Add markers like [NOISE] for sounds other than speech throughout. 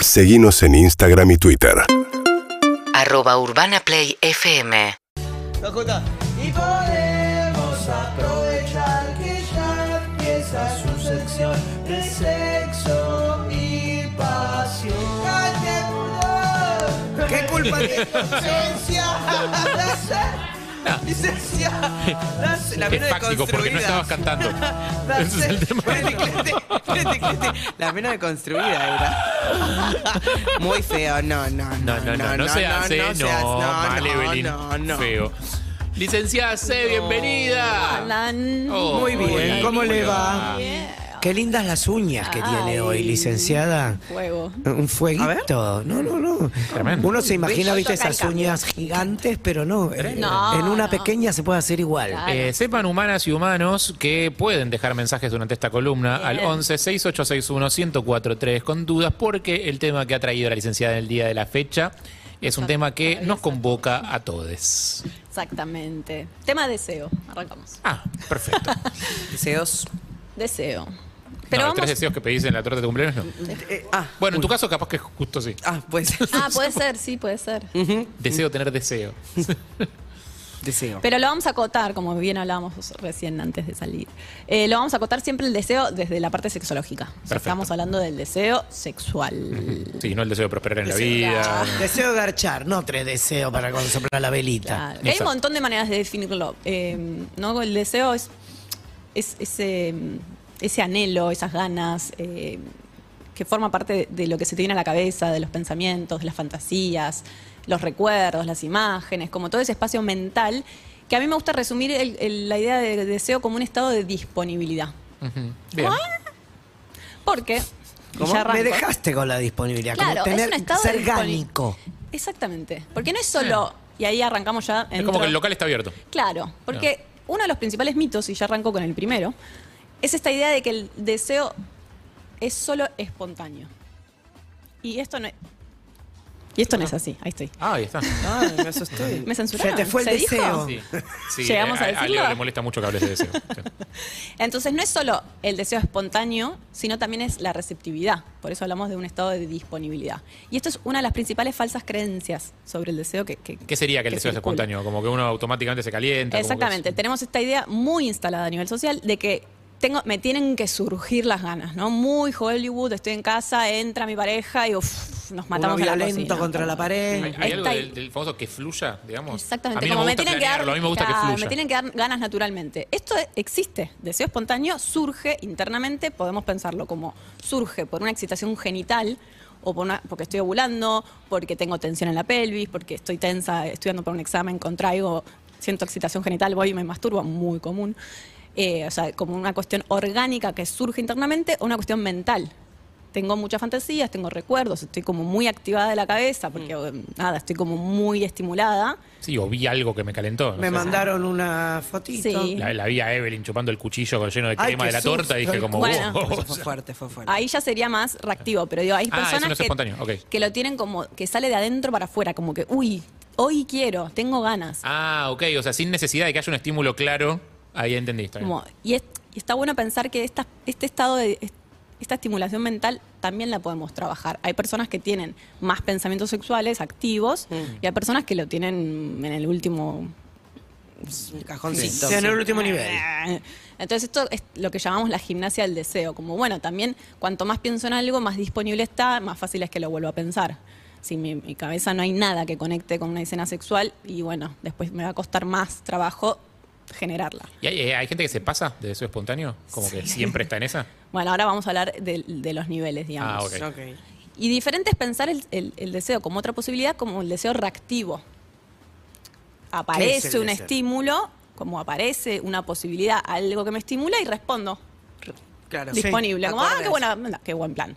Seguimos en Instagram y Twitter. Arroba Urbana Play FM. Y podemos aprovechar que ya empieza su sección de sexo y pasión. ¿Qué culpa [LAUGHS] tiene licencia? Licencia. La Es mina fáctico porque no estabas cantando. [LAUGHS] Ese es el tema. La mina deconstruida era. Muy feo, no, no, No, no, no, no, se hace, no, seas- mal, no, Evelyn, no, no. feo. Licenciada C, bienvenida. Oh, Muy bien, ¿cómo le va? Yeah. Qué lindas las uñas que tiene hoy, licenciada. Fuego. Un fueguito. No, no, no. Tremendo. Uno se imagina, viste, esas uñas gigantes, pero no. eh, No, en una no. pequeña se puede hacer igual. Claro. Eh, sepan humanas y humanos que pueden dejar mensajes durante esta columna al Bien. 11 6861 1043 con dudas porque el tema que ha traído la licenciada en el día de la fecha es un tema que nos convoca a todos. Exactamente. Tema deseo. Arrancamos. Ah, perfecto. [LAUGHS] Deseos. Deseo. Pero vamos. tres deseos que pedís en la torta de cumpleaños no. Eh, ah, Bueno, en tu caso capaz que justo sí. ah, pues. Ah, puede ser, sí, puede ser. Deseo tener deseo. [LAUGHS] Deseo. Pero lo vamos a acotar, como bien hablábamos recién antes de salir. Eh, lo vamos a acotar siempre el deseo desde la parte sexológica. O sea, Perfecto. estamos hablando del deseo sexual. Sí, no el deseo de prosperar en la vida. [LAUGHS] Deseo garchar, no tres deseos para cuando sopla la velita. Claro. Hay un montón de maneras de definirlo. Eh, ¿no? El deseo es, es ese, ese anhelo, esas ganas, eh, que forma parte de, lo que se te viene a la cabeza, de los pensamientos, de las fantasías, los recuerdos, las imágenes, como todo ese espacio mental, que a mí me gusta resumir el- el- la idea de deseo como un estado de disponibilidad. Bien. Porque, ya. Me dejaste con la disponibilidad. como Claro, es tener, un estado ser gánico. Exactamente. Porque no es solo, y ahí arrancamos ya. Es como que el local está abierto. Claro, porque uno de los principales mitos, y ya arranco con el primero, es esta idea de que el deseo es solo espontáneo. Y esto no es, y esto no es así. Ahí estoy. Ah, ahí está. Ay, me asusté. [LAUGHS] Me censuraron. Se te fue el deseo. Sí. Sí, ¿Llegamos a a, a decirlo? Leo le molesta mucho que hables de deseo. [LAUGHS] Sí. Entonces no es solo el deseo espontáneo, sino también es la receptividad. Por eso hablamos de un estado de disponibilidad. Y esto es una de las principales falsas creencias sobre el deseo que... que- ¿Qué sería que el deseo es espontáneo? Como que uno automáticamente se calienta. como que Exactamente. es- Tenemos esta idea muy instalada a nivel social de que tengo, me tienen que surgir las ganas, ¿no? Muy Hollywood, estoy en casa, entra mi pareja y uf, nos matamos Uno en la cocina. contra la pared. ¿Hay, hay algo del, del famoso que fluya, digamos? Exactamente, A mí no como me tienen que dar, planearlo, a mí me gusta que claro, fluya. me tienen que dar ganas naturalmente. Esto existe, deseo espontáneo surge internamente, podemos pensarlo como surge por una excitación genital o por una, porque estoy ovulando, porque tengo tensión en la pelvis, porque estoy tensa estudiando para un examen, contraigo, siento excitación genital, voy y me masturbo, muy común. Eh, o sea, como una cuestión orgánica que surge internamente o una cuestión mental. Tengo muchas fantasías, tengo recuerdos, estoy como muy activada de la cabeza, porque Mm. eh, nada, estoy como muy estimulada. Sí, o vi algo que me calentó. no Me sé. mandaron una fotito. Sí. La, la vi a Evelyn chupando el cuchillo con- lleno de Ay, crema de la torta y dije como... Bueno. fue fuerte, fue fuerte. Ahí ya sería más reactivo, pero digo, hay Ah, personas no es que, espontáneo, ok. que lo tienen como que sale de adentro para afuera, como que, uy, hoy quiero, tengo ganas. Ah, ok, o sea, sin necesidad de que haya un estímulo claro, ahí entendí. está bien. Como, y, es- y está bueno pensar que esta, este estado de esta estimulación mental también la podemos trabajar. Hay personas que tienen más pensamientos sexuales activos y hay personas que lo tienen en el último cajoncito. Sí, en el último nivel. Entonces esto es lo que llamamos la gimnasia del deseo, como bueno, también cuanto más pienso en algo, más disponible está, más fácil es que lo vuelva a pensar. Si en mi, mi cabeza no hay nada que conecte con una escena sexual y bueno, después me va a costar más trabajo generarla. ¿Y hay, eh, hay gente que se pasa de deseo espontáneo? Como que siempre está en esa. [LAUGHS] Bueno, ahora vamos a hablar de, de los niveles, digamos. Ah. Y diferente es pensar el, el- el deseo como otra posibilidad, como el deseo reactivo. ¿Qué es Aparece un deseo? estímulo, como aparece una posibilidad, algo que me estimula y respondo. Claro. Disponible. Como, ah, qué, buena, qué buen plan.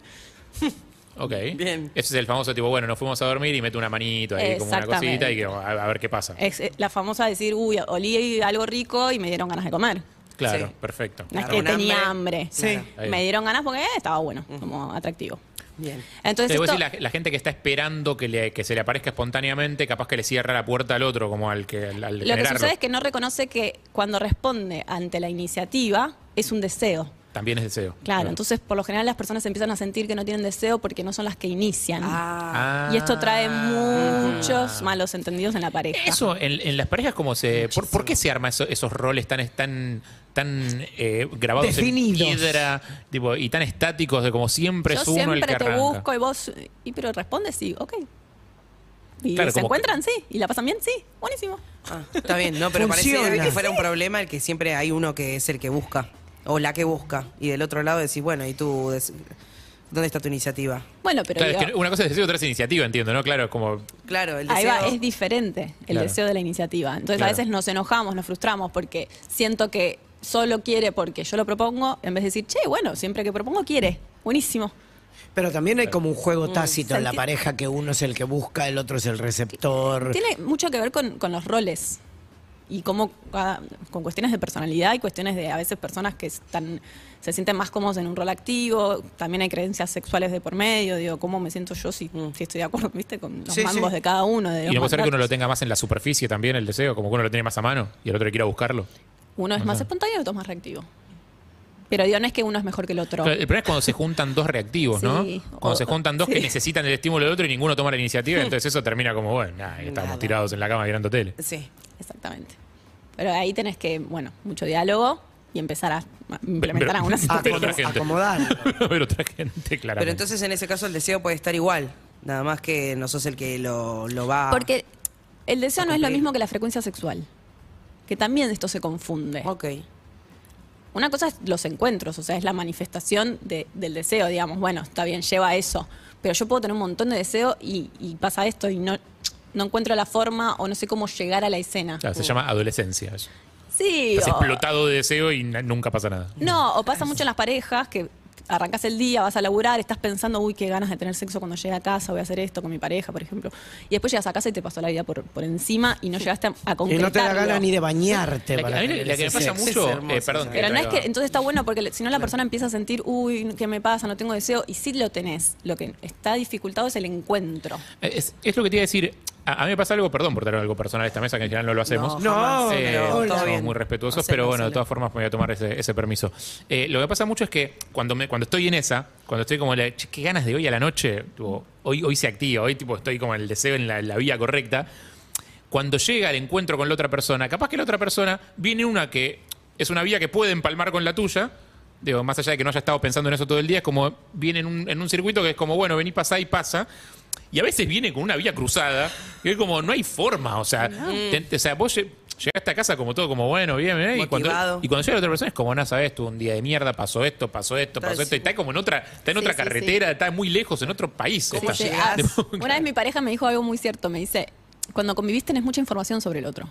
[LAUGHS] Ok. Bien. Ese es el famoso tipo, bueno, nos fuimos a dormir y meto una manito ahí como una Exactamente. cosita y que, a, a ver qué pasa. Es eh, la famosa decir, uy, olí algo rico y me dieron ganas de comer. Claro, Sí. perfecto. No es que tenía hambre. hambre. Sí. Ahí. Me dieron ganas porque eh, estaba bueno, como atractivo. Bien. Entonces, Te voy a esto- decir, la, la gente que está esperando que, le- que se le aparezca espontáneamente, capaz que le cierra la puerta al otro, como al que al, al Lo que generarlo. sucede es que no reconoce que cuando responde ante la iniciativa es un deseo. También es deseo. Claro, entonces por lo general las personas empiezan a sentir que no tienen deseo porque no son las que inician. Ah. Y esto trae muchos malos entendidos en la pareja. Eso, en, en las parejas, como se. Por, por qué se arma eso- esos roles tan, tan, tan eh, grabados Definidos. en piedra tipo, y tan estáticos de como siempre Yo es uno el siempre que te arranca? busco y vos, y pero respondes sí, ok. Y Claro, se como que- encuentran, sí. Y la pasan bien, sí. Buenísimo. Ah, está bien, no, pero Funciona. parece que fuera un problema el que siempre hay uno que es el que busca o la que busca y del otro lado decís, bueno, ¿y tú des- dónde está tu iniciativa? Bueno, pero Claro, es que una cosa es deseo, otra es iniciativa, entiendo, ¿no? Claro, como. Claro, el ahí deseo va, es diferente el Claro. deseo de la iniciativa. Entonces Claro. a veces nos enojamos, nos frustramos porque siento que solo quiere porque yo lo propongo, en vez de decir, che, bueno, siempre que propongo quiere. Buenísimo. Pero también hay como un juego Mm, tácito en la pareja que uno es el que busca, el otro es el receptor. Tiene mucho que ver con, con los roles y cómo cada- con cuestiones de personalidad y cuestiones de a veces personas que están se sienten más cómodos en un rol activo, también hay creencias sexuales de por medio, digo, cómo me siento yo si, si estoy de acuerdo, ¿viste? Con los Sí, mambos sí. de cada uno. De Y no puede ser que uno lo tenga más en la superficie también, el deseo, como que uno lo tiene más a mano y el otro quiere ir a buscarlo. Uno es más espontáneo y el otro es más reactivo. Pero digo, no es que uno es mejor que el otro. El problema es cuando se juntan dos reactivos, ¿no? Sí. Cuando O- se juntan dos que necesitan el estímulo del otro y ninguno toma la iniciativa, [LAUGHS] entonces eso termina como, bueno, nah, estamos Nada. tirados en la cama mirando tele. Sí. Exactamente. Pero ahí tenés que, bueno, mucho diálogo y empezar a implementar Pero- algunas [LAUGHS] Ah, estrategias. otra gente. Acomodar. [LAUGHS] Pero otra gente, claramente. Pero entonces en ese caso el deseo puede estar igual, nada más que no sos el que lo, lo va Porque el deseo no es lo mismo que la frecuencia sexual. Que también esto se confunde. Ok. Una cosa es los encuentros, o sea, es la manifestación de- del deseo, digamos, bueno, está bien, lleva a eso. Pero yo puedo tener un montón de deseo y, y pasa esto y no, no encuentro la forma o no sé cómo llegar a la escena. Claro, se llama adolescencia. Sí, Estás o- explotado de deseo y na- nunca pasa nada. No, o pasa mucho en las parejas que arrancas el día, vas a laburar, estás pensando, uy, qué ganas de tener sexo cuando llegue a casa, voy a hacer esto con mi pareja, por ejemplo. Y después llegas a casa y te pasó la vida por, por encima y no llegaste a, a Y concretarlo. no te da ganas ni de bañarte. La que, para a mí tener la que me pasa mucho, hermoso, eh, perdón. Pero no es que, entonces está bueno porque si no la persona empieza a sentir, uy, ¿qué me pasa? No tengo deseo. Y sí lo tenés. Lo que está dificultado es el encuentro. Es, es lo que te iba a decir. A, a mí me pasa algo, perdón por traer algo personal a esta mesa, que en general no lo hacemos. No, jamás, Eh, pero somos bien. muy respetuosos, pero bueno, de todas formas me voy a tomar ese, ese permiso. Eh, lo que pasa mucho es que cuando me, cuando estoy en esa, cuando estoy como, la, "Che, qué ganas de hoy a la noche, tipo, hoy, hoy se activa, hoy tipo estoy como en el deseo en la, en la vía correcta. Cuando llega el encuentro con la otra persona, capaz que la otra persona viene una que es una vía que puede empalmar con la tuya. Digo, más allá de que no haya estado pensando en eso todo el día, es como viene en un, en un circuito que es como, bueno, vení, pasa y pasa. Y a veces viene con una vía cruzada, que es como, no hay forma, o sea, te- te- o sea vos lle- llegaste a casa como todo, como bueno, bien, bien, y cuando, Motivado. y cuando llega la otra persona es como, no sabes, tuvo un día de mierda, pasó esto, pasó esto, pasó esto, y está como en otra, está en Sí, otra sí, carretera, está muy lejos, en otro país. ¿Cómo está. [LAUGHS] Una vez mi pareja me dijo algo muy cierto. Me dice, cuando convivís tenés mucha información sobre el otro.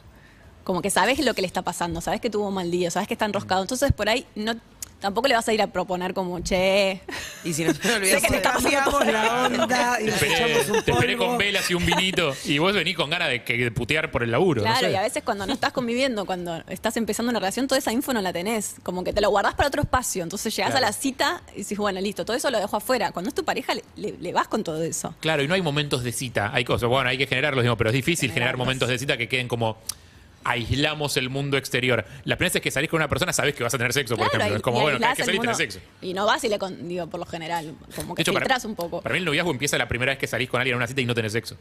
Como que sabes lo que le está pasando, sabes que tuvo un mal día, sabes que está enroscado. Entonces por ahí no tampoco le vas a ir a proponer como, che, [LAUGHS] Y si no te olvidas Sé que te de- está pasando Cambiamos la onda y Te nos esperé, echamos un te esperé polvo. con velas y un vinito y vos venís con ganas de, que, de putear por el laburo. no Claro, sé. y a veces cuando no estás conviviendo, cuando estás empezando una relación, toda esa info no la tenés. Como que te lo guardás para otro espacio. Entonces llegás Claro. a la cita y dices, bueno, listo, todo eso lo dejo afuera. Cuando es tu pareja, le, le- le vas con todo eso. Claro, y no hay momentos de cita. Hay cosas, bueno, hay que generarlos, digo, pero es difícil generar momentos de cita que queden como aislamos el mundo exterior. La primera es que salís con una persona, sabés que vas a tener sexo, por Claro, ejemplo. es como, y bueno, cada vez que aislás el salís tenés mundo. sexo. Y no vas y le con, digo, por lo general, como que De hecho, para, un poco. para mí el noviazgo empieza la primera vez que salís con alguien en una cita y no tenés sexo.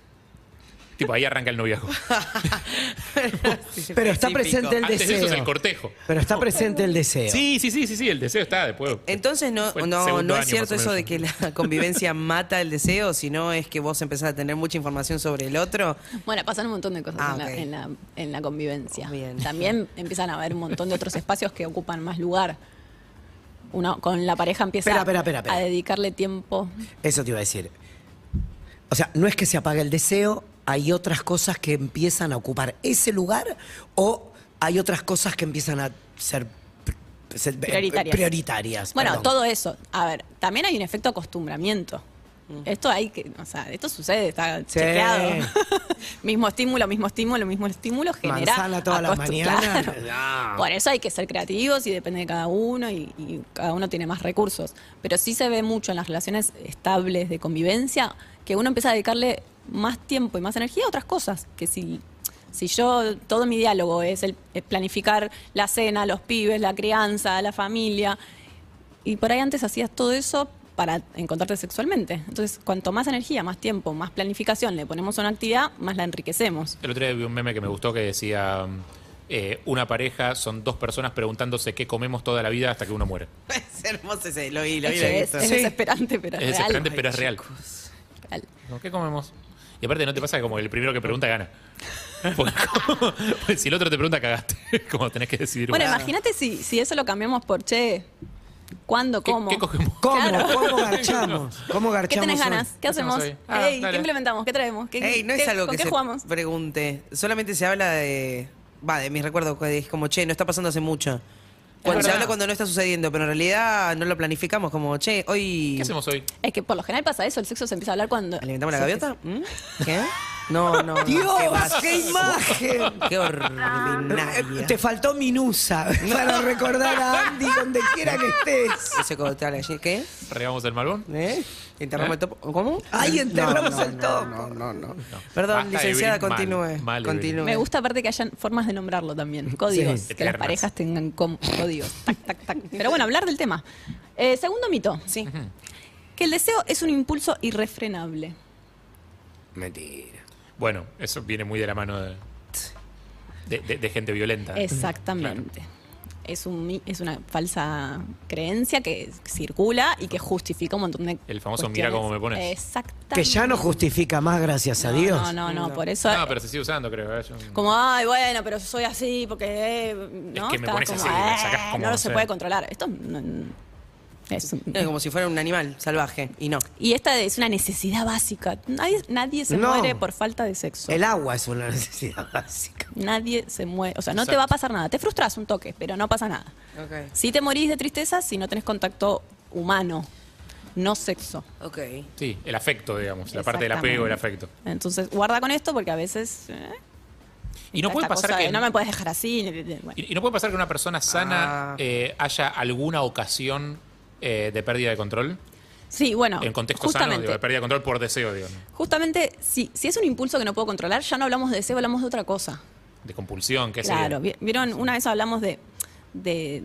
Tipo, ahí arranca el noviazgo. [LAUGHS] Pero está presente el Antes de eso es el deseo. cortejo. Pero está presente el deseo. Sí, sí, sí, sí, sí, el deseo está después. Entonces no, Fue el no, segundo no es año, cierto más o eso de que la [LAUGHS] convivencia mata el deseo, sino es que vos empezás a tener mucha información sobre el otro. Bueno, pasan un montón de cosas Ah, en, la, ok. en, la, en la convivencia. Bien. También [LAUGHS] empiezan a haber un montón de otros espacios que ocupan más lugar. Uno con la pareja empieza Espera, espera, espera, espera. a dedicarle tiempo. Eso te iba a decir. O sea, no es que se apague el deseo, hay otras cosas que empiezan a ocupar ese lugar o hay otras cosas que empiezan a ser, eh, Prioritarias. prioritarias, Bueno, perdón. todo eso. A ver, también hay un efecto acostumbramiento. Esto hay que, o sea, esto sucede, está Sí. chequeado. [LAUGHS] mismo estímulo, mismo estímulo, mismo estímulo genera. Manzana todas las mañanas. Claro. [LAUGHS] No. Por eso hay que ser creativos y depende de cada uno y, y cada uno tiene más recursos. Pero sí se ve mucho en las relaciones estables de convivencia que uno empieza a dedicarle más tiempo y más energía a otras cosas. Que si, si yo, todo mi diálogo es el es planificar la cena, los pibes, la crianza, la familia, Y por ahí antes hacías todo eso para encontrarte sexualmente. Entonces, cuanto más energía, más tiempo, más planificación le ponemos a una actividad, más la enriquecemos. El otro día vi un meme que me gustó que decía, eh, una pareja son dos personas preguntándose qué comemos toda la vida hasta que uno muere. [LAUGHS] Es hermoso ese, lo vi, lo vi. Es, lo desesperante, pero es, Es real. desesperante, pero es real. ¿Qué comemos? Y aparte, ¿no te pasa que como el primero que pregunta gana? [LAUGHS] Porque como- pues si el otro te pregunta, cagaste. [LAUGHS] Como tenés que decidir. Bueno, imagínate si, si eso lo cambiamos por, che, ¿cuándo, ¿Qué, cómo? qué cogemos? ¿Cómo? Claro. ¿Cómo [LAUGHS] garchamos? ¿Cómo ¿Qué garchamos? tenés hoy? ganas? ¿Qué hacemos hacemos? hoy? Ah, Ey, dale. ¿Qué implementamos? ¿Qué traemos? ¿Qué, Ey, no es qué- algo ¿Con que qué se jugamos? pregunte. Solamente se habla de. Va, de mis recuerdos. que Es como, che, no está pasando hace mucho. Cuando se habla cuando no está sucediendo, pero en realidad no lo planificamos. Como, che, hoy. ¿Qué hacemos hoy? Es que por lo general pasa eso, el sexo se empieza a hablar cuando... ¿Alimentamos la gaviota? ¿Mm? ¿Qué? [LAUGHS] No, no. no, ¡Dios! qué vas- ¡Qué imagen! Qué ordinaria. Te faltó Minusa [LAUGHS] para recordar a Andy donde quiera que estés. Ese cóctel allí. ¿Qué? ¿Regamos el malbón? ¿Eh? ¿Enterramos el topo? ¿Cómo? Ay, enterramos No, no, el no, topo. No, no, no. No. Perdón, licenciada, continúe. mal, continúe. Me gusta aparte que hayan formas de nombrarlo también, códigos, Sí. que las parejas tengan códigos. Tac, tac, tac. Pero bueno, hablar del tema. Eh, segundo mito, Sí. que el deseo es un impulso irrefrenable. Mentira. Bueno, eso viene muy de la mano de, de, de- de gente violenta. Exactamente. Es, un, mi- es una falsa creencia que circula y que justifica un montón de El famoso cuestiones. mira cómo me pones. Exactamente. Que ya no justifica más, gracias a No, Dios. No, no, no, No. por eso... No, pero se sigue usando, creo. ¿eh? Yo- Como, ay, bueno, pero soy así porque... eh, ¿no? que me Está pones como, así, me "Eh, como, no no se sé". puede controlar. Esto no- no- es un- Es como si fuera un animal salvaje. Y no. Y esta es una necesidad básica. Nadie, nadie se No. muere por falta de sexo. El agua es una [LAUGHS] necesidad básica. Nadie se muere. O sea, no te Exacto. va a pasar nada. Te frustras un toque, pero no pasa nada. Ok. Si te morís de tristeza si no tenés contacto humano, no sexo. Ok. Sí, el afecto, digamos. La parte del apego, el afecto. Entonces, guarda con esto porque a veces. eh, Y no está puede esta pasar cosa que. de, no me puedes dejar así. ni- ni- ni- bueno. Y, y no puede pasar que una persona sana Ah. eh, haya alguna ocasión eh, de pérdida de control. Sí, bueno. en contexto sano, digo, de pérdida de control por deseo, digo. justamente si, si es un impulso que no puedo controlar, ya no hablamos de deseo, hablamos de otra cosa. De compulsión, qué sé Claro, vieron, una vez hablamos de, de,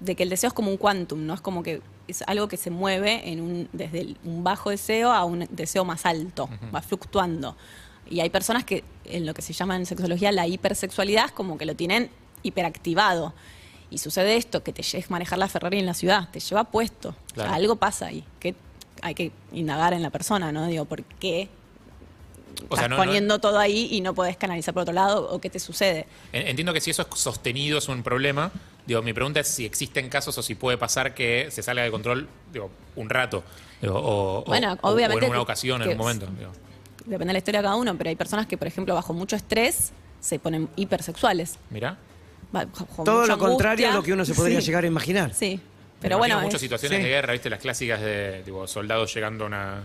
de que el deseo es como un quantum, ¿no? Es como que es algo que se mueve en un, desde el- un bajo deseo a un deseo más alto, va fluctuando. Y hay personas que en lo que se llama en sexología la hipersexualidad es como que lo tienen hiperactivado. Y sucede esto, que te lleves manejar la Ferrari en la ciudad, te lleva puesto. Claro. Algo pasa ahí, que hay que indagar en la persona, ¿no? Digo, ¿por qué O sea, estás no- no- poniendo todo ahí y no podés canalizar por otro lado o qué te sucede? En- Entiendo que si eso es sostenido es un problema. Digo, mi pregunta es si existen casos o si puede pasar que se salga de control, digo, un rato. Digo, o, Bueno, o- o obviamente en una ocasión, en un momento. digo. Depende de la historia de cada uno, pero hay personas que, por ejemplo, bajo mucho estrés se ponen hipersexuales. Mirá. Todo lo contrario a lo que uno se podría Sí, llegar a imaginar. Sí. Pero bueno, muchas es- situaciones sí. de guerra, ¿viste? Las clásicas de tipo, soldados llegando a una.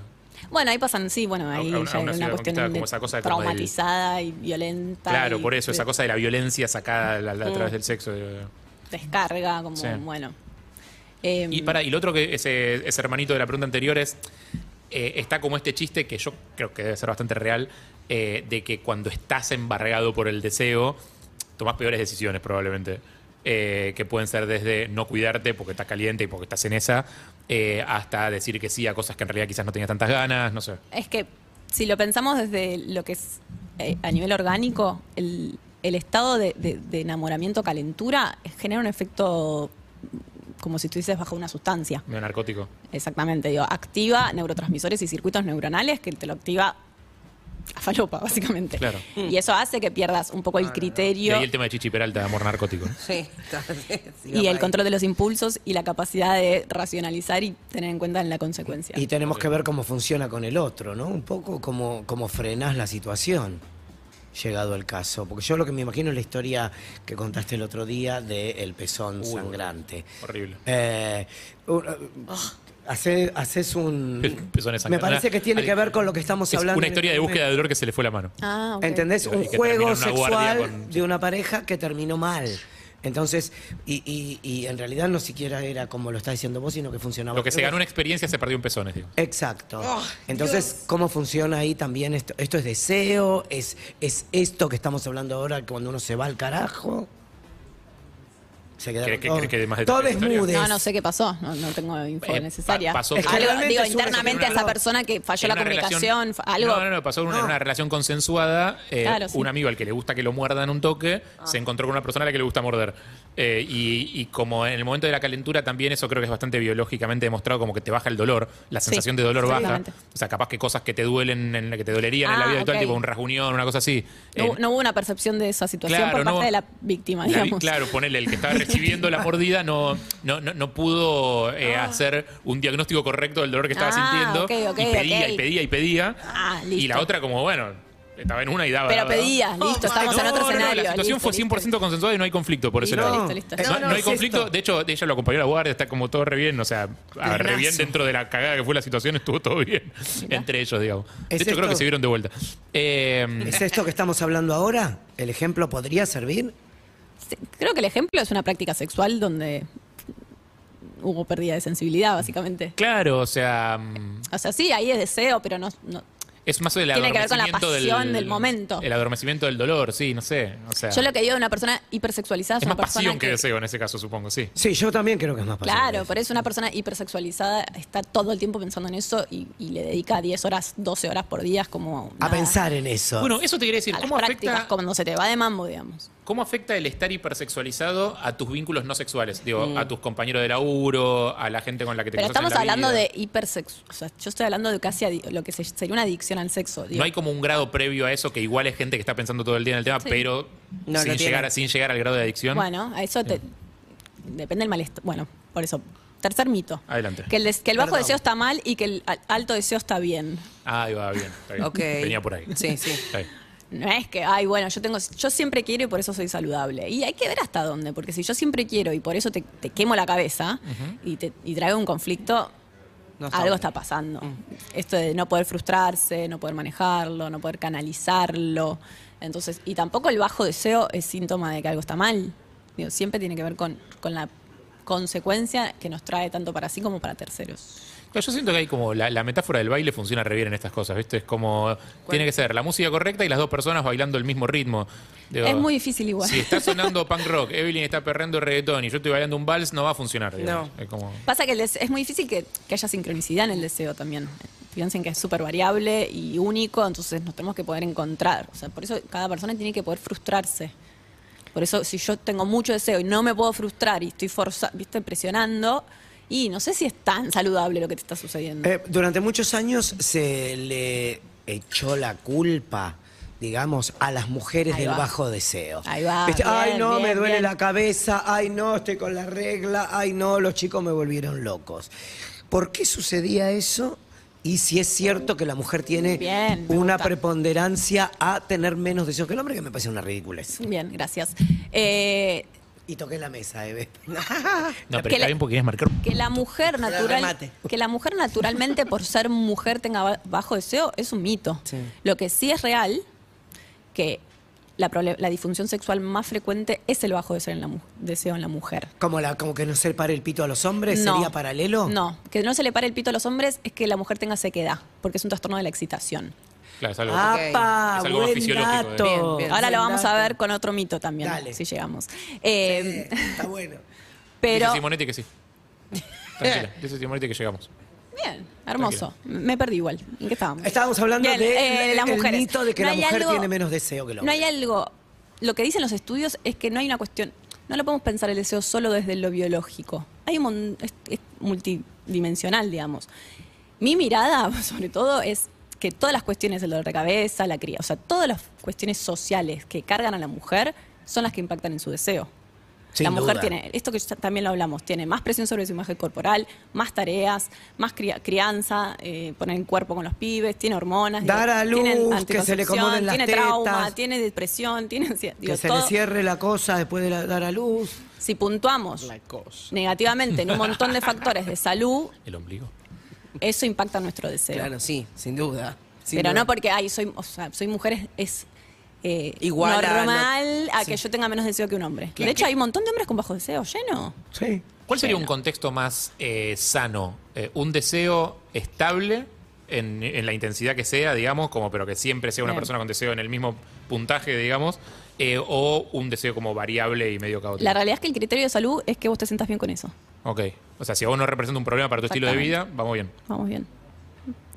bueno, ahí pasan, sí, bueno, ahí a una- ya a una hay ciudad una cuestión de como esa cosa como del- traumatizada y violenta. Claro, y por eso, esa cosa de la violencia sacada a, través del sexo. digo. Descarga, como, Sí. bueno. Eh, Y para y lo otro que ese, ese hermanito de la pregunta anterior es eh, está como este chiste que yo creo que debe ser bastante real eh, de que cuando estás embargado por el deseo tomas peores decisiones probablemente eh, que pueden ser desde no cuidarte porque estás caliente y porque estás en esa eh, hasta decir que sí a cosas que en realidad quizás no tenías tantas ganas no sé Es que si lo pensamos desde lo que es eh, a nivel orgánico, el, el estado de, de- de enamoramiento calentura genera un efecto como si estuvieses bajo una sustancia. medio narcótico Exactamente, digo, activa neurotransmisores y circuitos neuronales que te lo activa a falopa, básicamente. Claro. Y eso hace que pierdas un poco el y criterio ahí el tema de Chichi Peralta de amor narcótico ¿no? Sí. sí, y el control de los impulsos y la capacidad de racionalizar y tener en cuenta la consecuencia. Y tenemos que ver cómo funciona con el otro, ¿no? Un poco cómo, cómo frenás la situación, llegado el caso. Porque yo lo que me imagino es la historia que contaste el otro día del pezón Uy, sangrante. horrible Eh, un- hace- haces un... Me parece que tiene que ver con lo que estamos es hablando. una historia de búsqueda de dolor que se le fue la mano Ah, ok. ¿Entendés? Un juego sexual con- de una pareja que terminó mal. Entonces, y, y- y en realidad no siquiera era como lo está diciendo vos, sino que funcionaba. lo que se ganó una experiencia se perdió en pezones digo Exacto. Oh, Entonces, ¿cómo funciona ahí también esto? ¿Esto es deseo? ¿Es, ¿Es esto que estamos hablando ahora cuando uno se va al carajo? Se quedaron ¿Querés que- todos- querés que dé más todos detalles de la historia? desnudes. No, no sé qué pasó, no, no tengo info Eh, necesaria. pa- pasó Es que Algo, realmente digo, es una- internamente a esa persona que falló En la una comunicación, relación- fa- algo. No, no, no, pasó en una, No. en una relación consensuada. eh, Claro, sí. Un amigo al que le gusta que lo muerdan un toque se encontró con una persona a la que le gusta morder. Eh, y, y como en el momento de la calentura también eso creo que es bastante biológicamente demostrado como que te baja el dolor, la Sí, sensación de dolor baja. exactamente. O sea, capaz que cosas que te duelen, en la que te dolerían en la Ah, vida habitual, ok. tipo un rasguñón, una cosa así. No, Eh, no hubo una percepción de esa situación Claro, por parte no- de la víctima, la vi- digamos. claro, ponele, el que estaba [LAUGHS] recibiendo la mordida no, no, no, no pudo eh, hacer un diagnóstico correcto del dolor que estaba Ah, sintiendo. ok, ok, y pedía ok. y pedía y pedía. Ah, y listo. la otra como, bueno, estaba en una y daba. Pero daba, daba. pedía, listo, estamos No, en otro no, no, escenario. la situación listo, fue listo, 100% consensuada y no hay conflicto por ese Listo, lado. listo, listo. Eh, No, no, no no, hay es conflicto. esto. De hecho, ella lo acompañó a la guardia, está como todo re bien. O sea, a ver, re bien dentro de la cagada que fue la situación, estuvo todo bien. Entre ellos, digamos. De ¿Es hecho, creo esto? que se vieron de vuelta. Eh, ¿Es esto que estamos hablando ahora? ¿El ejemplo podría servir? Creo que el ejemplo es una práctica sexual donde hubo pérdida de sensibilidad, básicamente. claro, o sea. mm, O sea, sí, ahí es deseo, pero no, no- Es más el Tiene que ver con la adormecimiento pasión del momento. El adormecimiento del dolor, sí, no sé. O sea, Yo lo que digo de una persona hipersexualizada es, es una más persona pasión que, deseo en ese caso, supongo, sí. Sí, yo también creo que es más pasión. Claro, por eso una persona hipersexualizada está todo el tiempo pensando en eso y, y le dedica 10 horas, 12 horas por día, como... A pensar en eso. Bueno, eso te quería decir, a las ¿cómo prácticas, afecta, cuando se te va de mambo, digamos. ¿Cómo afecta el estar hipersexualizado a tus vínculos no sexuales? Digo, Mm. a tus compañeros de laburo, a la gente con la que te Pero en estamos la hablando vida. de hipersexual. O sea, yo estoy hablando de casi lo que se- sería una adicción al sexo. digo. No hay como un grado previo a eso que igual es gente que está pensando todo el día en el tema, Sí. pero No, sin, llegar, a- sin llegar al grado de adicción. Bueno, a eso te, depende del malestar. Bueno, por eso. Tercer mito. Adelante. Que el, des- que el bajo Perdón. deseo está mal y que el al- alto deseo está bien. Ah, ahí va bien. está bien. Ok. Venía por ahí. Sí, sí. Está bien. No es que, ay, bueno, yo tengo, yo siempre quiero y por eso soy saludable. Y hay que ver hasta dónde, porque si yo siempre quiero y por eso te, te quemo la cabeza y te y traigo un conflicto, No está algo está pasando. Esto de no poder frustrarse, no poder manejarlo, no poder canalizarlo. Entonces, y tampoco el bajo deseo es síntoma de que algo está mal. Digo, siempre tiene que ver con, con la consecuencia que nos trae tanto para sí como para terceros. Claro, Yo siento que hay como la, la metáfora del baile funciona re bien en estas cosas, ¿viste? Es como tiene que ser la música correcta y las dos personas bailando el mismo ritmo. Digo, es muy difícil igual. Si está sonando [LAUGHS] punk rock, Evelyn está perreando reggaetón y yo estoy bailando un vals, no va a funcionar. digamos. No. Es como... Pasa que el es muy difícil que, que haya sincronicidad en el deseo también. Piensen que es súper variable y único, entonces nos tenemos que poder encontrar. O sea, por eso cada persona tiene que poder frustrarse. Por eso, si yo tengo mucho deseo y no me puedo frustrar y estoy forza, ¿viste? presionando, y no sé si es tan saludable lo que te está sucediendo. Eh, durante muchos años se le echó la culpa, digamos, a las mujeres Ahí del va. bajo deseo. Ahí va, ay, no, me duele bien. la cabeza, ay, no, estoy con la regla, ay, no, los chicos me volvieron locos. ¿Por qué sucedía eso? Y si es cierto que la mujer tiene Bien, una gusta. preponderancia a tener menos deseo que el hombre, que me parece una ridiculez. Bien, gracias. Eh, Y toqué la mesa, Eve. [LAUGHS] No, [LAUGHS] Que pero está la- bien porque quieres marcar. que la mujer natural remate. que la mujer naturalmente por ser mujer tenga ba- bajo deseo es un mito Sí. lo que sí es real que la, prole- la disfunción sexual más frecuente es el bajo deseo en la, mu- deseo en la mujer Como, la, como que no se le pare el pito a los hombres, No. ¿sería paralelo? no que no se le pare el pito a los hombres es que la mujer tenga sequedad porque es un trastorno de la excitación Claro, es algo. ¡Apa! Es algo más buen fisiológico, dato. Bien, bien. ahora lo vamos a ver con otro mito también Dale. si llegamos Eh, Eh, está bueno. [LAUGHS] pero Dice Simonetti que sí. [LAUGHS] Tranquila, dice Simonetti que llegamos. bien hermoso me perdí igual en qué estábamos Estábamos hablando Bien, de eh, las el mujeres. mito de que No la hay mujer algo- tiene menos deseo que el No hombre. hay algo. Lo que dicen los estudios es que no hay una cuestión. No lo podemos pensar el deseo solo desde lo biológico. Hay un mon- es, es multidimensional, digamos. Mi mirada, [LAUGHS] sobre todo, es que todas las cuestiones del dolor de cabeza, la cría, o sea, todas las cuestiones sociales que cargan a la mujer son las que impactan en su deseo. Sin la mujer duda. tiene, esto que ya también lo hablamos, tiene más presión sobre su imagen corporal, más tareas, más crianza, eh, poner el cuerpo con los pibes, tiene hormonas. Dar a luz, tiene que se le acomoden las Tiene trauma, tiene depresión, tiene ansiedad. Que Digo, se todo- le cierre la cosa después de la- dar a luz. Si puntuamos negativamente en un montón de factores de salud, El ombligo. Eso impacta nuestro deseo. Claro, sí, sin duda. sin Pero duda. no porque, ay, soy, o sea, soy mujer, es, es, eh, Igual normal a, la- que sí. yo tenga menos deseo que un hombre. Claro. De hecho, hay un montón de hombres con bajo deseo, lleno. Sí. ¿Cuál sería un contexto más eh, sano? Eh, ¿Un deseo estable en, en la intensidad que sea, digamos, como pero que siempre sea una Bien. persona con deseo en el mismo puntaje, digamos, eh, o un deseo como variable y medio caótico. La realidad es que el criterio de salud es que vos te sientas bien con eso. Ok. O sea, si a vos no representa un problema para tu estilo de vida, vamos bien. Vamos bien.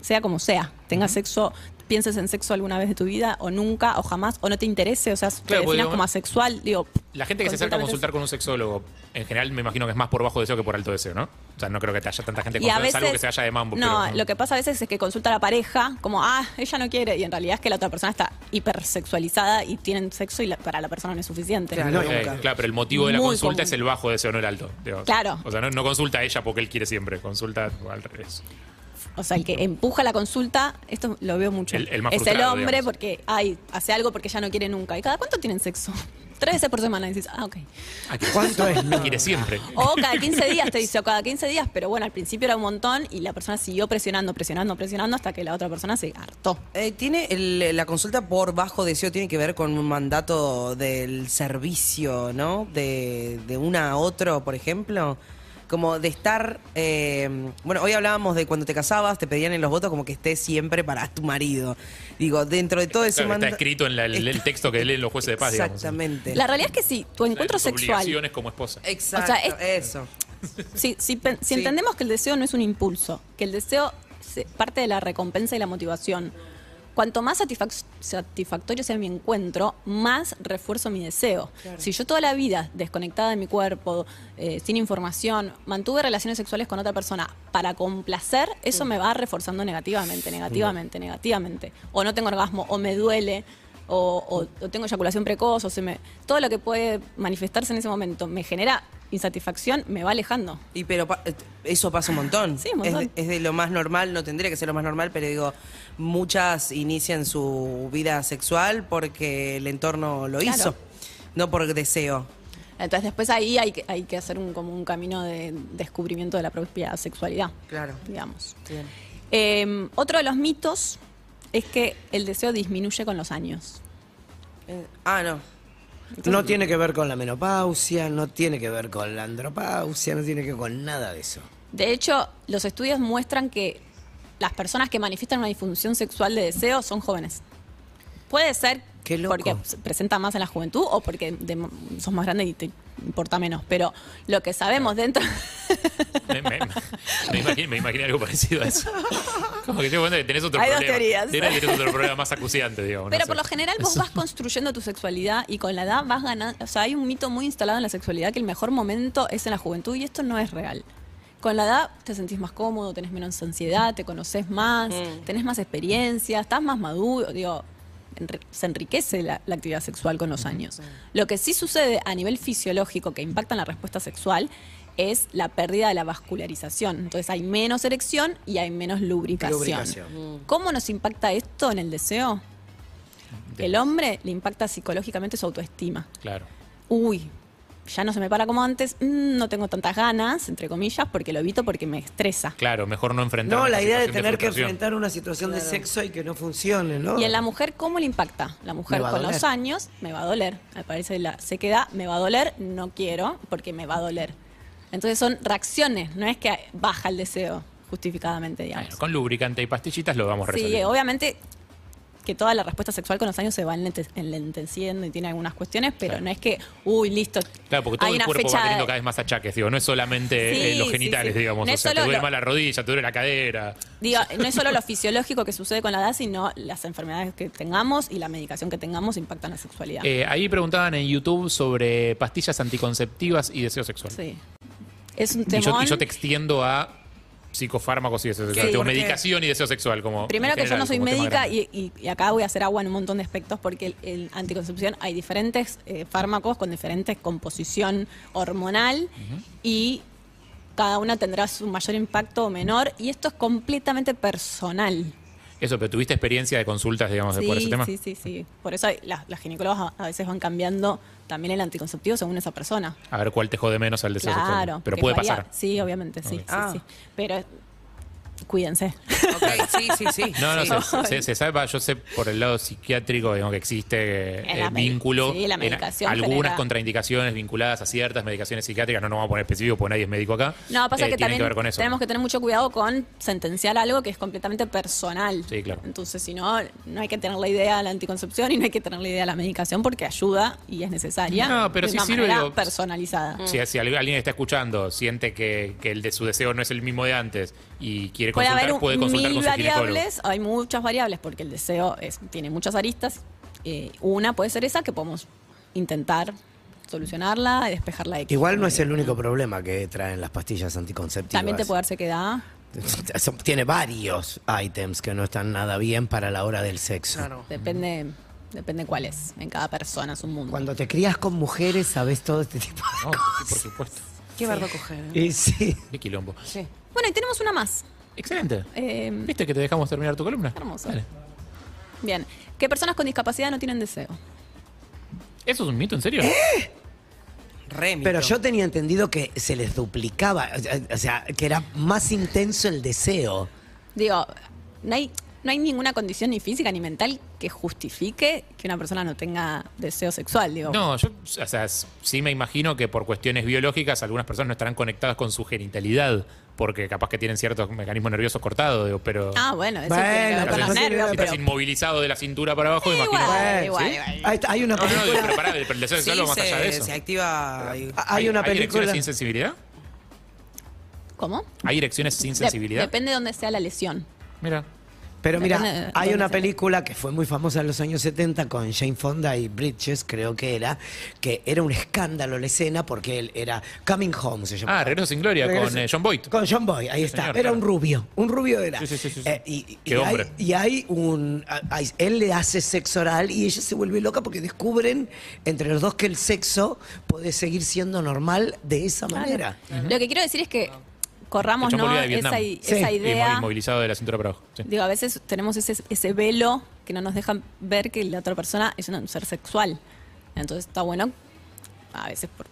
Sea como sea. Tengas sexo, pienses en sexo alguna vez de tu vida, o nunca, o jamás, o no te interese, o sea, te Claro, porque definas digo, como asexual, digo. La gente que se acerca a consultar con un sexólogo, en general me imagino que es más por bajo deseo que por alto deseo, ¿no? O sea, no creo que te haya tanta gente Y a consultando, veces, salvo que se vaya de mambo. no, pero- lo que pasa a veces es que consulta a la pareja como, ah, ella no quiere, y en realidad es que la otra persona está hipersexualizada y tienen sexo y la- para la persona no es suficiente. Claro. Eh, nunca. claro, pero el motivo de la Muy consulta común. es el bajo deseo, no el alto. digo. Claro. O sea, no, no consulta a ella porque él quiere siempre, consulta al revés. O sea, el que empuja la consulta, esto lo veo mucho. El- el más es el frustrado, hombre digamos. porque ay, hace algo porque ya no quiere nunca. ¿Y cada cuánto tienen sexo? Tres veces por semana. Y dices, ah, ok. ¿Cuánto es? [LAUGHS] No. Quiere siempre. O cada 15 días te dice, o cada 15 días, pero bueno, al principio era un montón y la persona siguió presionando, presionando, presionando hasta que la otra persona se hartó. Eh, ¿Tiene el- la consulta por bajo deseo tiene que ver con un mandato del servicio, ¿no? De, de una a otro, por ejemplo. Como de estar. eh, bueno, hoy hablábamos de cuando te casabas, te pedían en los votos como que estés siempre para tu marido. Digo, dentro de todo ese Claro, está escrito en la- el, el texto que leen los jueces de paz, digamos. Exactamente. La realidad es que sí, tu encuentro Tus sexual. obligaciones como esposa. Exacto, O sea, es- eso. [LAUGHS] Si, si, pen- si Sí. entendemos que el deseo no es un impulso, que el deseo se- parte de la recompensa y la motivación, cuanto más satisfac- satisfactorio sea mi encuentro, más refuerzo mi deseo. Si yo toda la vida desconectada de mi cuerpo, eh, sin información, mantuve relaciones sexuales con otra persona para complacer, eso me va reforzando negativamente, negativamente, negativamente. O no tengo orgasmo, o me duele. O, o- o tengo eyaculación precoz, o se me, todo lo que puede manifestarse en ese momento me genera insatisfacción, me va alejando. Y pero pa- eh, eso pasa un montón. Sí, un montón. Es, de, es de lo más normal, no tendría que ser lo más normal, pero digo, muchas inician su vida sexual porque el entorno lo Claro. hizo, no por deseo. Entonces después ahí hay que, hay que hacer un, como un camino de descubrimiento de la propia sexualidad, Claro. digamos. Bien. Eh, otro de los mitos es que el deseo disminuye con los años. Eh, ah, no. No tiene que ver con la menopausia, no tiene que ver con la andropausia, no tiene que ver con nada de eso. De hecho, los estudios muestran que las personas que manifiestan una disfunción sexual de deseo son jóvenes. Puede ser Qué loco. porque se presenta más en la juventud o porque de- sos más grande y te importa menos. Pero lo que sabemos dentro... Me, me- me imaginé algo parecido a eso. Como que yo cuando que tenés otro Hay dos problema. teorías. Tenés, tenés otro problema más acuciante, digamos. no Pero sé. por lo general vos vas construyendo tu sexualidad y con la edad vas ganando. O sea, hay un mito muy instalado en la sexualidad que el mejor momento es en la juventud y esto no es real. Con la edad te sentís más cómodo, tenés menos ansiedad, te conoces más, tenés más experiencia, estás más maduro. Digo, se enriquece la, la actividad sexual con los años. Lo que sí sucede a nivel fisiológico que impacta en la respuesta sexual es la pérdida de la vascularización. Entonces hay menos erección y hay menos lubricación. Lubricación. ¿Cómo nos impacta esto en el deseo? El hombre le impacta psicológicamente su autoestima. Claro. Uy, ya no se me para como antes, mm, no tengo tantas ganas, entre comillas, porque lo evito porque me estresa. Claro, mejor no enfrentar. No, la idea de tener que enfrentar una situación de sexo y que no funcione, ¿no? Y en la mujer, ¿cómo le impacta? La mujer con los años me va a doler. Me parece la sequedad, me va a doler, no quiero porque me va a doler. Entonces son reacciones, no es que baja el deseo justificadamente, digamos. Bueno, con lubricante y pastillitas lo vamos Sí, resolviendo. obviamente que toda la respuesta sexual con los años se va enlente- enlenteciendo y tiene algunas cuestiones, pero Claro. no es que, uy, listo. Claro, porque todo hay el cuerpo va teniendo cada vez más achaques, digo, no es solamente Sí, eh, los genitales, sí. digamos, No o sea, te duele lo- más la rodilla, te duele la cadera. Digo, [LAUGHS] no es solo lo fisiológico que sucede con la edad, sino las enfermedades que tengamos y la medicación que tengamos impactan la sexualidad. Eh, ahí preguntaban en YouTube sobre pastillas anticonceptivas y deseo sexual. sí. Es un Y yo, temón. y yo te extiendo a psicofármacos y deseo sexual. Medicación y deseo sexual. Como Primero en que yo no soy médica y, y- y acá voy a hacer agua en un montón de aspectos porque el anticoncepción hay diferentes eh, fármacos con diferentes composición hormonal y cada una tendrá su mayor impacto o menor y esto es completamente personal. Eso, pero tuviste experiencia de consultas, digamos, por ese tema. sí, sí, sí. Por eso hay- las, las ginecólogas a, a veces van cambiando también el anticonceptivo según esa persona. A ver cuál te jode menos al deseo Claro. sexual. Pero puede varía- pasar. Sí, obviamente, sí, Ok. sí, Ah. sí. Pero cuídense. Ok, sí, sí, sí. [LAUGHS] No, no, Sí. se, se- se sabe, yo sé por el lado psiquiátrico digamos, que existe eh, vínculo sí, la en medicación algunas genera- contraindicaciones vinculadas a ciertas medicaciones psiquiátricas, no nos vamos a poner específico porque nadie es médico acá. No, pasa eh, que también que ver con eso. tenemos que tener mucho cuidado con sentenciar algo que es completamente personal. Sí, claro. Entonces, si no, no hay que tener la idea de la anticoncepción y no hay que tener la idea de la medicación porque ayuda y es necesaria. No, pero de sí una sirve, digo, personalizada. Si, si alguien está escuchando, siente que, que el de su deseo no es el mismo de antes y quiere Puede consultar, haber un- puede consultar mil con su ginecólogo. variables, hay muchas variables porque el deseo es- tiene muchas aristas. Eh, una puede ser esa que podemos intentar solucionarla y despejarla de Igual no es el único problema que traen las pastillas anticonceptivas. También te puede dar sequedad. [LAUGHS] Tiene varios ítems que no están nada bien para la hora del sexo. Claro. Depende, depende cuál es. En cada persona es un mundo. Cuando te crías con mujeres, sabes todo este tipo de No, sí, por supuesto. Qué bardo coger. ¿eh? Y sí. Qué quilombo. Sí. Bueno, y tenemos una más. Excelente. Eh, ¿Viste que te dejamos terminar tu columna? Hermoso. Dale. bien. Que personas con discapacidad no tienen deseo. ¿Eso es un mito, en serio? Mito. Pero yo tenía entendido que se les duplicaba, o sea, o sea, que era más intenso el deseo. Digo, no hay, no hay ninguna condición ni física ni mental que justifique que una persona no tenga deseo sexual. Digo, No, yo, o sea, sí me imagino que por cuestiones biológicas algunas personas no estarán conectadas con su genitalidad, porque capaz que tienen ciertos mecanismos nerviosos cortados, digo, pero... Ah, bueno, eso Bueno, tiene que ver con los no nervios. si Pero, estás inmovilizado de la cintura para abajo, imagino... igual, ¿Sí? igual, igual. Hay una No, no, película. pero pará, el deseo Sí, sexual va más allá de eso. se activa. Hay una ¿Hay erecciones película. sin sensibilidad? ¿Cómo? ¿Hay erecciones sin De- sensibilidad? depende de dónde sea la lesión. Mira. Pero mira, hay una película que fue muy famosa en los años 70 con Jane Fonda y Bridges, creo que era, que era un escándalo la escena porque él era Coming Home, se llamaba. Ah, Regreso sin Gloria Regreso- con eh, John Boyd. Con John Boy, ahí Sí, está. señor, era claro. un rubio, un rubio era. Sí, sí, sí, sí, sí. Eh, y, y Qué hay, hombre. y hay un. hay- él le hace sexo oral y ella se vuelve loca porque descubren entre los dos que el sexo puede seguir siendo normal de esa manera. Lo que quiero decir es que corramos ¿no? esa, Sí. esa Y idea. inmovilizado de la cintura para abajo. sí. Digo, a veces tenemos ese, ese velo que no nos deja ver que la otra persona es un ser sexual. Entonces está bueno, a veces por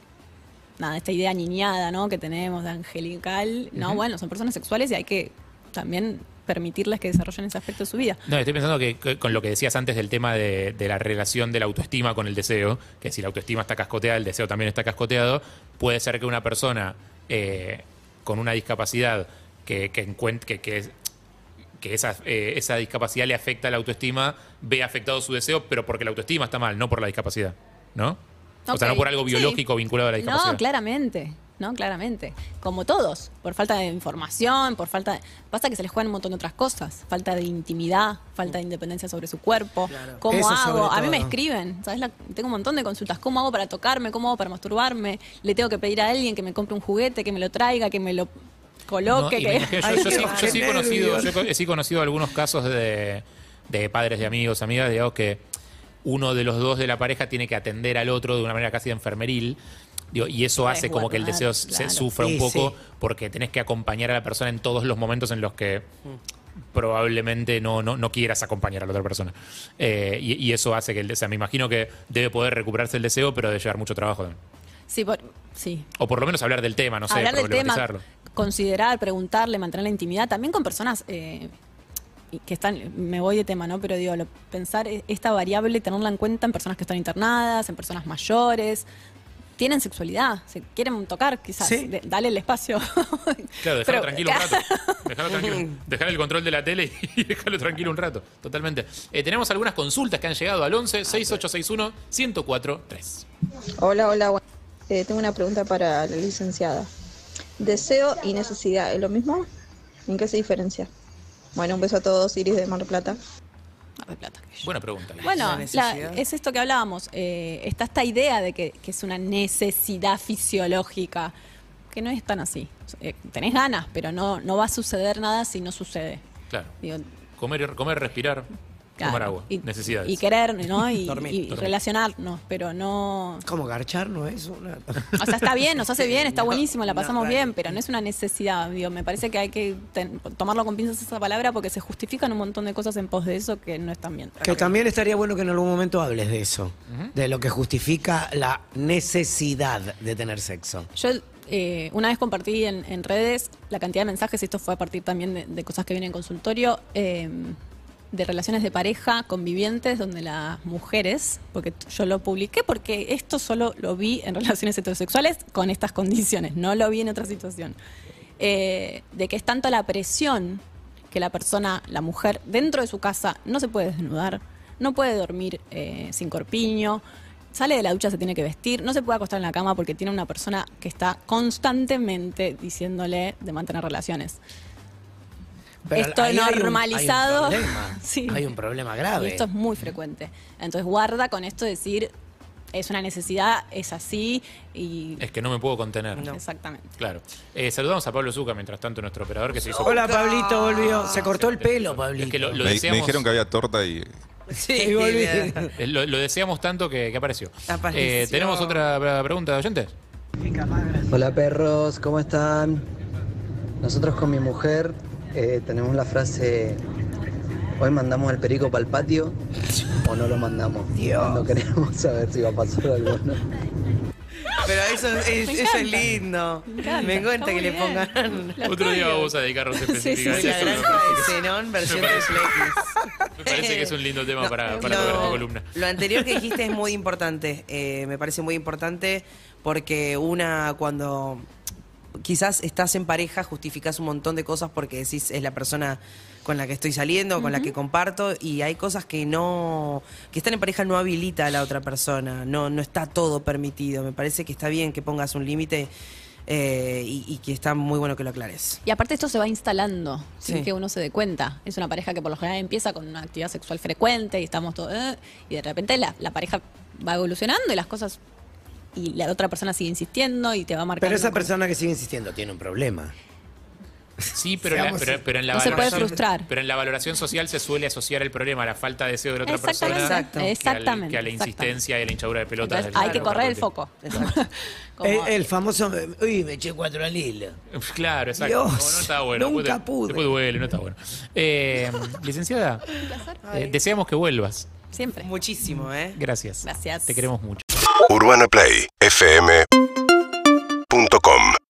nada, esta idea niñada, ¿no? Que tenemos de angelical. No, bueno, son personas sexuales y hay que también permitirles que desarrollen ese aspecto de su vida. No, estoy pensando que, que con lo que decías antes del tema de, de la relación de la autoestima con el deseo, que si la autoestima está cascoteada, el deseo también está cascoteado, puede ser que una persona eh, con una discapacidad que, que, que, que, que esa, eh, esa discapacidad le afecta a la autoestima, ve afectado su deseo, pero porque la autoestima está mal, no por la discapacidad. ¿No? O sea, no por algo sí. biológico vinculado a la discapacidad. No, claramente. No, claramente. Como todos, por falta de información, por falta de... Pasa que se les juegan un montón de otras cosas. Falta de intimidad, falta de independencia sobre su cuerpo. ¿Cómo Eso hago? A mí me escriben, ¿sabes? La- tengo un montón de consultas. ¿Cómo hago para tocarme? ¿Cómo hago para masturbarme? Le tengo que pedir a alguien que me compre un juguete, que me lo traiga, que me lo coloque. que... yo, sí, yo sí he qué conocido, yo he- sí he conocido algunos casos de, de padres de amigos, amigas, digamos que uno de los dos de la pareja tiene que atender al otro de una manera casi enfermeril. Digo, y eso Es hace como que el deseo se claro. sufra un poco sí. porque tenés que acompañar a la persona en todos los momentos en los que probablemente no, no, no quieras acompañar a la otra persona. Eh, y, y eso hace que el deseo, me imagino que debe poder recuperarse el deseo, pero debe llevar mucho trabajo también. Sí, por- sí. O por lo menos hablar del tema, no sé, Hablar del tema, problematizarlo. considerar, preguntarle, mantener la intimidad, también con personas eh, que están, me voy de tema, ¿no? Pero digo, lo- pensar e- esta variable, tenerla en cuenta en personas que están internadas, en personas mayores, tienen sexualidad, se quieren tocar, quizás, Sí. de- dale el espacio. [LAUGHS] Claro, dejarlo tranquilo un [LAUGHS] rato. Dejarlo tranquilo. Dejar el control de la tele y [LAUGHS] dejarlo tranquilo un rato. Totalmente. Eh, tenemos algunas consultas que han llegado al 11 6861 1043 3. Hola, hola. eh, tengo una pregunta para la licenciada. ¿Deseo y necesidad es lo mismo? ¿En qué se diferencia? Bueno, un beso a todos, Iris de Mar del Plata. Plata. Buena pregunta. Bueno, La es esto que hablábamos. eh, está esta idea de que, que es una necesidad fisiológica, que no es tan así. Eh, tenés ganas, pero no, no va a suceder nada si no sucede. Claro. Digo, Comer, comer respirar, claro, tomar agua. y- Necesidades. Y querer, ¿no? [LAUGHS] Y, Dormir, y dormir. relacionarnos, pero no... Como garchar no es una. O sea, está bien, nos hace bien, está No, buenísimo, la pasamos bien, pero no es una necesidad. Digo, me parece que hay que ten- tomarlo con pinzas esa palabra porque se justifican un montón de cosas en pos de eso que no están bien. Que también estaría bueno que en algún momento hables de eso, de lo que justifica la necesidad de tener sexo. Yo eh, una vez compartí en, en redes la cantidad de mensajes, y esto fue a partir también de, de cosas que vienen en consultorio, eh, de relaciones de pareja convivientes donde las mujeres, porque yo lo publiqué porque esto solo lo vi en [LAUGHS] relaciones heterosexuales con estas condiciones, no lo vi en otra situación, eh, de que es tanto la presión que la persona, la mujer, dentro de su casa no se puede desnudar, no puede dormir eh, sin corpiño, sale de la ducha, se tiene que vestir, no se puede acostar en la cama porque tiene una persona que está constantemente diciéndole de mantener relaciones. Pero Esto ahí hay un- normalizado. Hay un, problema, [LAUGHS] Sí. Hay un problema Y grave. esto es muy frecuente. Entonces guarda con esto de decir, es una necesidad, es así y... Es que no me puedo contener. Exactamente. Claro. Eh, saludamos a Pablo Zuca, mientras tanto, nuestro operador que se hizo. Hola, Pablito, volvió. Se cortó el pelo, Pablito. Es que lo, lo Me, me dijeron que había torta y Sí, Y eh, lo, lo deseamos tanto que, que apareció. Apareció. Eh, ¿Tenemos otra pre- pregunta de oyentes? Hola perros, ¿cómo están? Nosotros con mi mujer eh, tenemos la frase, hoy mandamos el perico para el patio o no lo mandamos. No queremos saber si va a pasar algo o no. Pero eso es, Me eso es lindo. Me encanta, Me encanta está que le pongan Otro día vamos a dedicarnos sí, específicamente la a eso. granja de Zenón versión de Me parece que es un lindo tema para, para esta columna. Lo anterior que dijiste es muy importante. eh, me parece muy importante porque una cuando quizás estás en pareja justificás un montón de cosas porque decís es la persona con la que estoy saliendo, con la que comparto y hay cosas que no que estar en pareja no habilita a la otra persona, no no está todo permitido. Me parece que está bien que pongas un límite eh, y, y que está muy bueno que lo aclares. Y aparte esto se va instalando sin que uno se dé cuenta. Es una pareja que por lo general empieza con una actividad sexual frecuente y estamos todos... eh, y de repente la, la pareja va evolucionando y las cosas... Y la otra persona sigue insistiendo y te va marcando. Pero esa persona que sigue insistiendo tiene un problema. Sí, pero, la- Seamos- pero, pero en la No se puede valoración, frustrar. Pero en la valoración social se suele asociar el problema a la falta de deseo de la otra Exactamente, persona Exacto. que, al- exactamente, que a la insistencia y la hinchadura de pelotas. Entonces del- hay que correr el foco. [LAUGHS] Como- El, el famoso, uy, me eché cuatro al hilo. Claro, exacto. Dios, no, no está bueno. nunca Después- pude. Después duele, no está bueno. Eh, [LAUGHS] licenciada, eh, deseamos que vuelvas. Siempre. Muchísimo, ¿eh? Gracias. Gracias. Te queremos mucho. UrbanaPlayFM.com